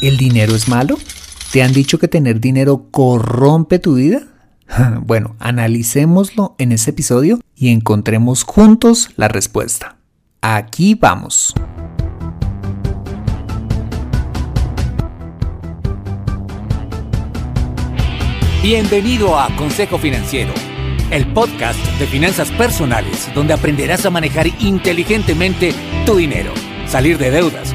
¿El dinero es malo? ¿Te han dicho que tener dinero corrompe tu vida? Bueno, analicémoslo en este episodio y encontremos juntos la respuesta. Aquí vamos. Bienvenido a Consejo Financiero, el podcast de finanzas personales donde aprenderás a manejar inteligentemente tu dinero, salir de deudas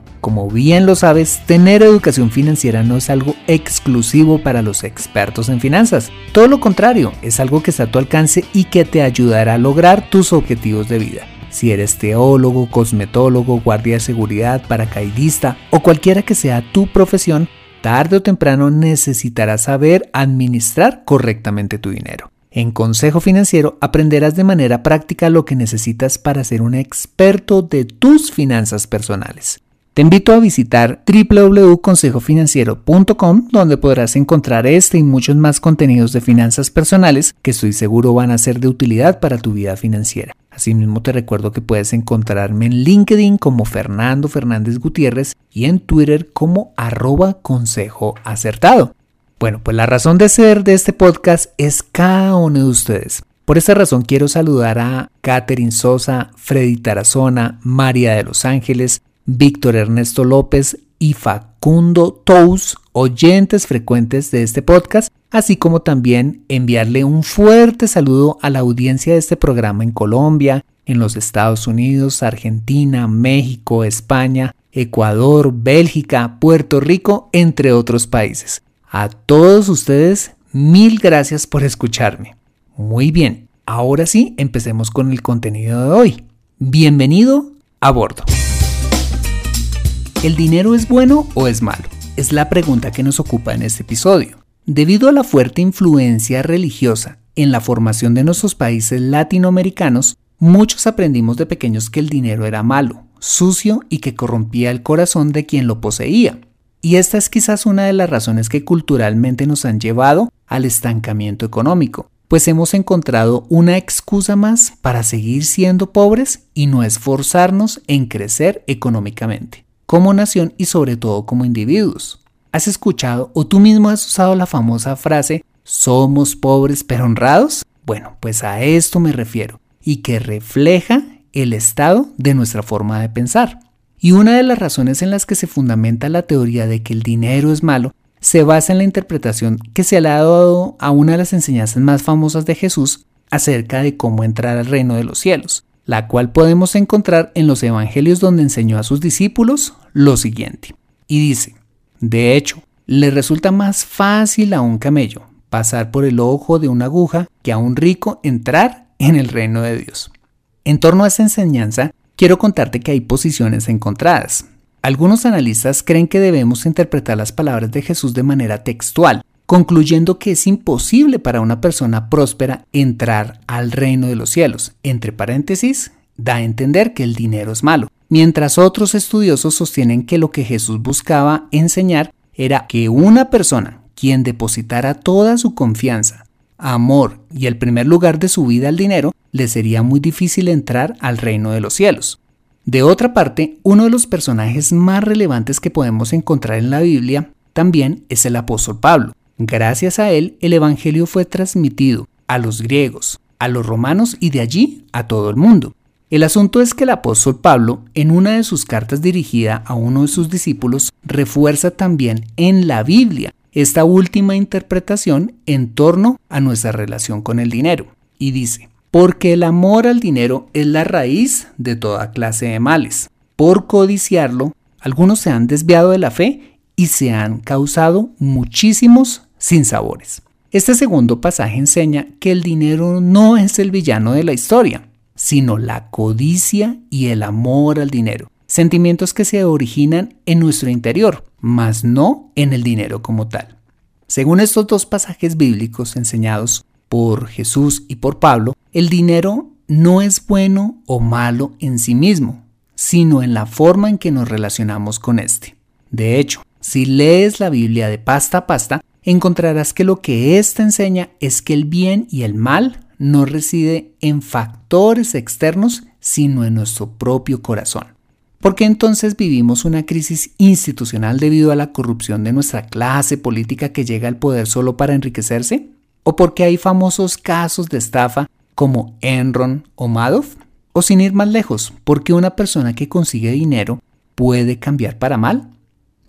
Como bien lo sabes, tener educación financiera no es algo exclusivo para los expertos en finanzas. Todo lo contrario, es algo que está a tu alcance y que te ayudará a lograr tus objetivos de vida. Si eres teólogo, cosmetólogo, guardia de seguridad, paracaidista o cualquiera que sea tu profesión, tarde o temprano necesitarás saber administrar correctamente tu dinero. En Consejo Financiero aprenderás de manera práctica lo que necesitas para ser un experto de tus finanzas personales. Te invito a visitar www.consejofinanciero.com donde podrás encontrar este y muchos más contenidos de finanzas personales que estoy seguro van a ser de utilidad para tu vida financiera. Asimismo te recuerdo que puedes encontrarme en LinkedIn como Fernando Fernández Gutiérrez y en Twitter como arroba consejo acertado. Bueno, pues la razón de ser de este podcast es cada uno de ustedes. Por esa razón quiero saludar a Catherine Sosa, Freddy Tarazona, María de Los Ángeles, Víctor Ernesto López y Facundo Tous, oyentes frecuentes de este podcast, así como también enviarle un fuerte saludo a la audiencia de este programa en Colombia, en los Estados Unidos, Argentina, México, España, Ecuador, Bélgica, Puerto Rico, entre otros países. A todos ustedes, mil gracias por escucharme. Muy bien, ahora sí, empecemos con el contenido de hoy. Bienvenido a bordo. ¿El dinero es bueno o es malo? Es la pregunta que nos ocupa en este episodio. Debido a la fuerte influencia religiosa en la formación de nuestros países latinoamericanos, muchos aprendimos de pequeños que el dinero era malo, sucio y que corrompía el corazón de quien lo poseía. Y esta es quizás una de las razones que culturalmente nos han llevado al estancamiento económico, pues hemos encontrado una excusa más para seguir siendo pobres y no esforzarnos en crecer económicamente como nación y sobre todo como individuos. ¿Has escuchado o tú mismo has usado la famosa frase somos pobres pero honrados? Bueno, pues a esto me refiero y que refleja el estado de nuestra forma de pensar. Y una de las razones en las que se fundamenta la teoría de que el dinero es malo se basa en la interpretación que se le ha dado a una de las enseñanzas más famosas de Jesús acerca de cómo entrar al reino de los cielos la cual podemos encontrar en los evangelios donde enseñó a sus discípulos lo siguiente. Y dice, de hecho, le resulta más fácil a un camello pasar por el ojo de una aguja que a un rico entrar en el reino de Dios. En torno a esta enseñanza, quiero contarte que hay posiciones encontradas. Algunos analistas creen que debemos interpretar las palabras de Jesús de manera textual, concluyendo que es imposible para una persona próspera entrar al reino de los cielos. Entre paréntesis, da a entender que el dinero es malo, mientras otros estudiosos sostienen que lo que Jesús buscaba enseñar era que una persona quien depositara toda su confianza, amor y el primer lugar de su vida al dinero, le sería muy difícil entrar al reino de los cielos. De otra parte, uno de los personajes más relevantes que podemos encontrar en la Biblia también es el apóstol Pablo, Gracias a él, el Evangelio fue transmitido a los griegos, a los romanos y de allí a todo el mundo. El asunto es que el apóstol Pablo, en una de sus cartas dirigida a uno de sus discípulos, refuerza también en la Biblia esta última interpretación en torno a nuestra relación con el dinero. Y dice, porque el amor al dinero es la raíz de toda clase de males por codiciarlo, algunos se han desviado de la fe y se han causado muchísimos sinsabores. Este segundo pasaje enseña que el dinero no es el villano de la historia, sino la codicia y el amor al dinero, sentimientos que se originan en nuestro interior, mas no en el dinero como tal. Según estos dos pasajes bíblicos enseñados por Jesús y por Pablo, el dinero no es bueno o malo en sí mismo, sino en la forma en que nos relacionamos con éste. De hecho, si lees la Biblia de pasta a pasta, encontrarás que lo que ésta enseña es que el bien y el mal no reside en factores externos, sino en nuestro propio corazón. ¿Por qué entonces vivimos una crisis institucional debido a la corrupción de nuestra clase política que llega al poder solo para enriquecerse? ¿O porque hay famosos casos de estafa como Enron o Madoff? O sin ir más lejos, porque una persona que consigue dinero puede cambiar para mal?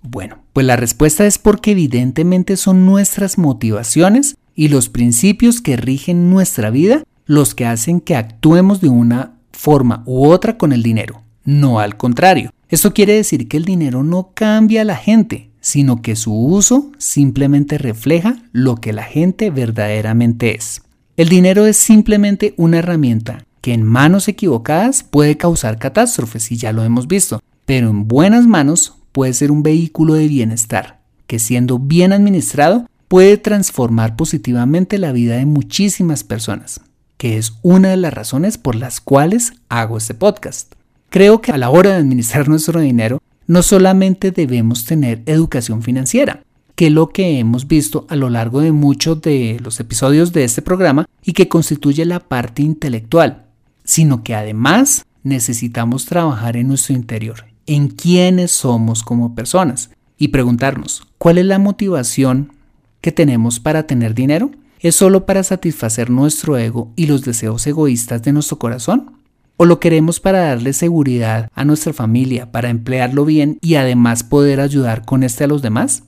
Bueno, pues la respuesta es porque evidentemente son nuestras motivaciones y los principios que rigen nuestra vida los que hacen que actuemos de una forma u otra con el dinero, no al contrario. Esto quiere decir que el dinero no cambia a la gente, sino que su uso simplemente refleja lo que la gente verdaderamente es. El dinero es simplemente una herramienta que en manos equivocadas puede causar catástrofes, y ya lo hemos visto, pero en buenas manos puede ser un vehículo de bienestar, que siendo bien administrado puede transformar positivamente la vida de muchísimas personas, que es una de las razones por las cuales hago este podcast. Creo que a la hora de administrar nuestro dinero, no solamente debemos tener educación financiera, que es lo que hemos visto a lo largo de muchos de los episodios de este programa y que constituye la parte intelectual, sino que además necesitamos trabajar en nuestro interior, en quiénes somos como personas y preguntarnos, ¿cuál es la motivación que tenemos para tener dinero? ¿Es solo para satisfacer nuestro ego y los deseos egoístas de nuestro corazón? ¿O lo queremos para darle seguridad a nuestra familia, para emplearlo bien y además poder ayudar con este a los demás?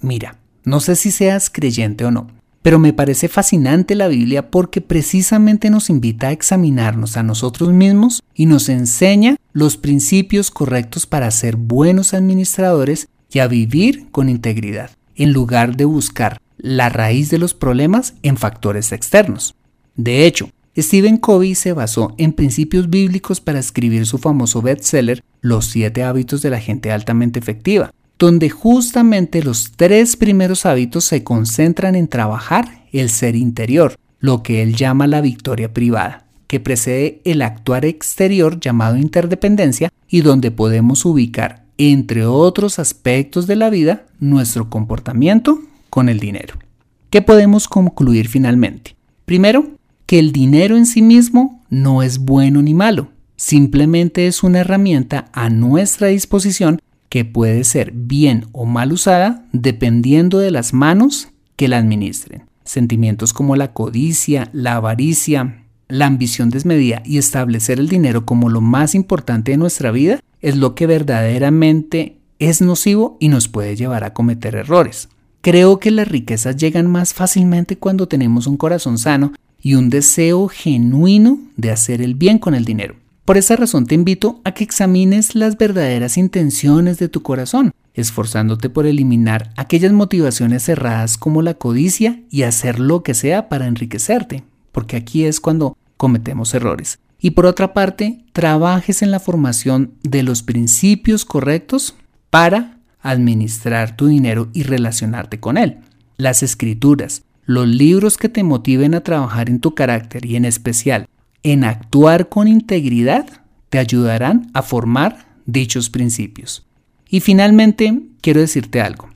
Mira, no sé si seas creyente o no, pero me parece fascinante la Biblia porque precisamente nos invita a examinarnos a nosotros mismos y nos enseña los principios correctos para ser buenos administradores y a vivir con integridad, en lugar de buscar la raíz de los problemas en factores externos. De hecho, Stephen Covey se basó en principios bíblicos para escribir su famoso bestseller Los siete hábitos de la gente altamente efectiva, donde justamente los tres primeros hábitos se concentran en trabajar el ser interior, lo que él llama la victoria privada, que precede el actuar exterior llamado interdependencia y donde podemos ubicar, entre otros aspectos de la vida, nuestro comportamiento con el dinero. ¿Qué podemos concluir finalmente? Primero, que el dinero en sí mismo no es bueno ni malo, simplemente es una herramienta a nuestra disposición que puede ser bien o mal usada dependiendo de las manos que la administren. Sentimientos como la codicia, la avaricia, la ambición desmedida y establecer el dinero como lo más importante de nuestra vida es lo que verdaderamente es nocivo y nos puede llevar a cometer errores. Creo que las riquezas llegan más fácilmente cuando tenemos un corazón sano y un deseo genuino de hacer el bien con el dinero. Por esa razón te invito a que examines las verdaderas intenciones de tu corazón, esforzándote por eliminar aquellas motivaciones cerradas como la codicia y hacer lo que sea para enriquecerte, porque aquí es cuando cometemos errores. Y por otra parte, trabajes en la formación de los principios correctos para administrar tu dinero y relacionarte con él. Las escrituras, los libros que te motiven a trabajar en tu carácter y en especial en actuar con integridad te ayudarán a formar dichos principios. Y finalmente, quiero decirte algo.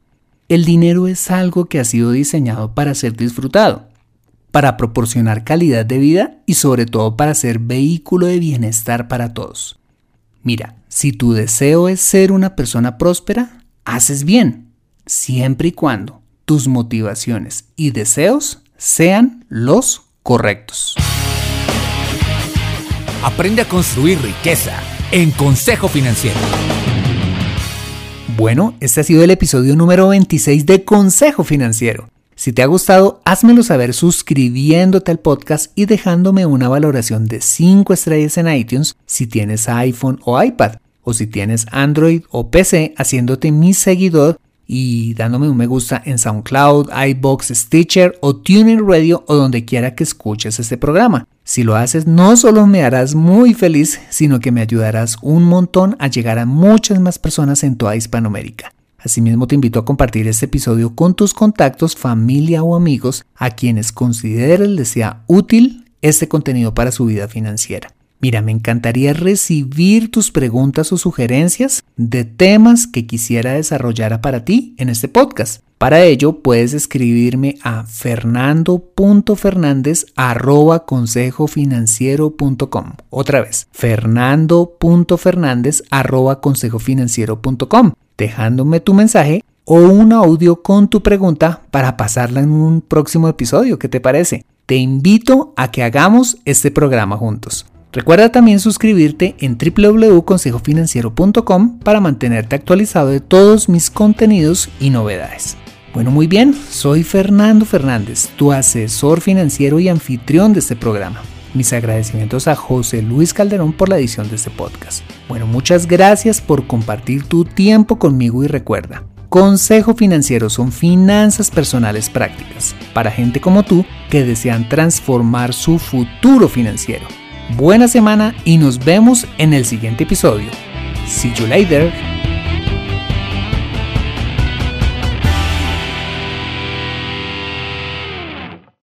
El dinero es algo que ha sido diseñado para ser disfrutado, para proporcionar calidad de vida y sobre todo para ser vehículo de bienestar para todos. Mira, si tu deseo es ser una persona próspera, haces bien, siempre y cuando tus motivaciones y deseos sean los correctos. Aprende a construir riqueza en Consejo Financiero. Bueno, este ha sido el episodio número 26 de Consejo Financiero. Si te ha gustado, házmelo saber suscribiéndote al podcast y dejándome una valoración de 5 estrellas en iTunes si tienes iPhone o iPad o si tienes Android o PC haciéndote mi seguidor y dándome un me gusta en SoundCloud, iBox, Stitcher o Tuning Radio o donde quiera que escuches este programa. Si lo haces, no solo me harás muy feliz, sino que me ayudarás un montón a llegar a muchas más personas en toda Hispanoamérica. Asimismo, te invito a compartir este episodio con tus contactos, familia o amigos a quienes consideres les sea útil este contenido para su vida financiera. Mira, me encantaría recibir tus preguntas o sugerencias de temas que quisiera desarrollar para ti en este podcast. Para ello puedes escribirme a fernando.fernandez.consejofinanciero.com. Otra vez, fernando.fernandez.consejofinanciero.com, dejándome tu mensaje o un audio con tu pregunta para pasarla en un próximo episodio. ¿Qué te parece? Te invito a que hagamos este programa juntos. Recuerda también suscribirte en www.consejofinanciero.com para mantenerte actualizado de todos mis contenidos y novedades. Bueno, muy bien, soy Fernando Fernández, tu asesor financiero y anfitrión de este programa. Mis agradecimientos a José Luis Calderón por la edición de este podcast. Bueno, muchas gracias por compartir tu tiempo conmigo y recuerda, Consejo Financiero son finanzas personales prácticas para gente como tú que desean transformar su futuro financiero. Buena semana y nos vemos en el siguiente episodio. See you later.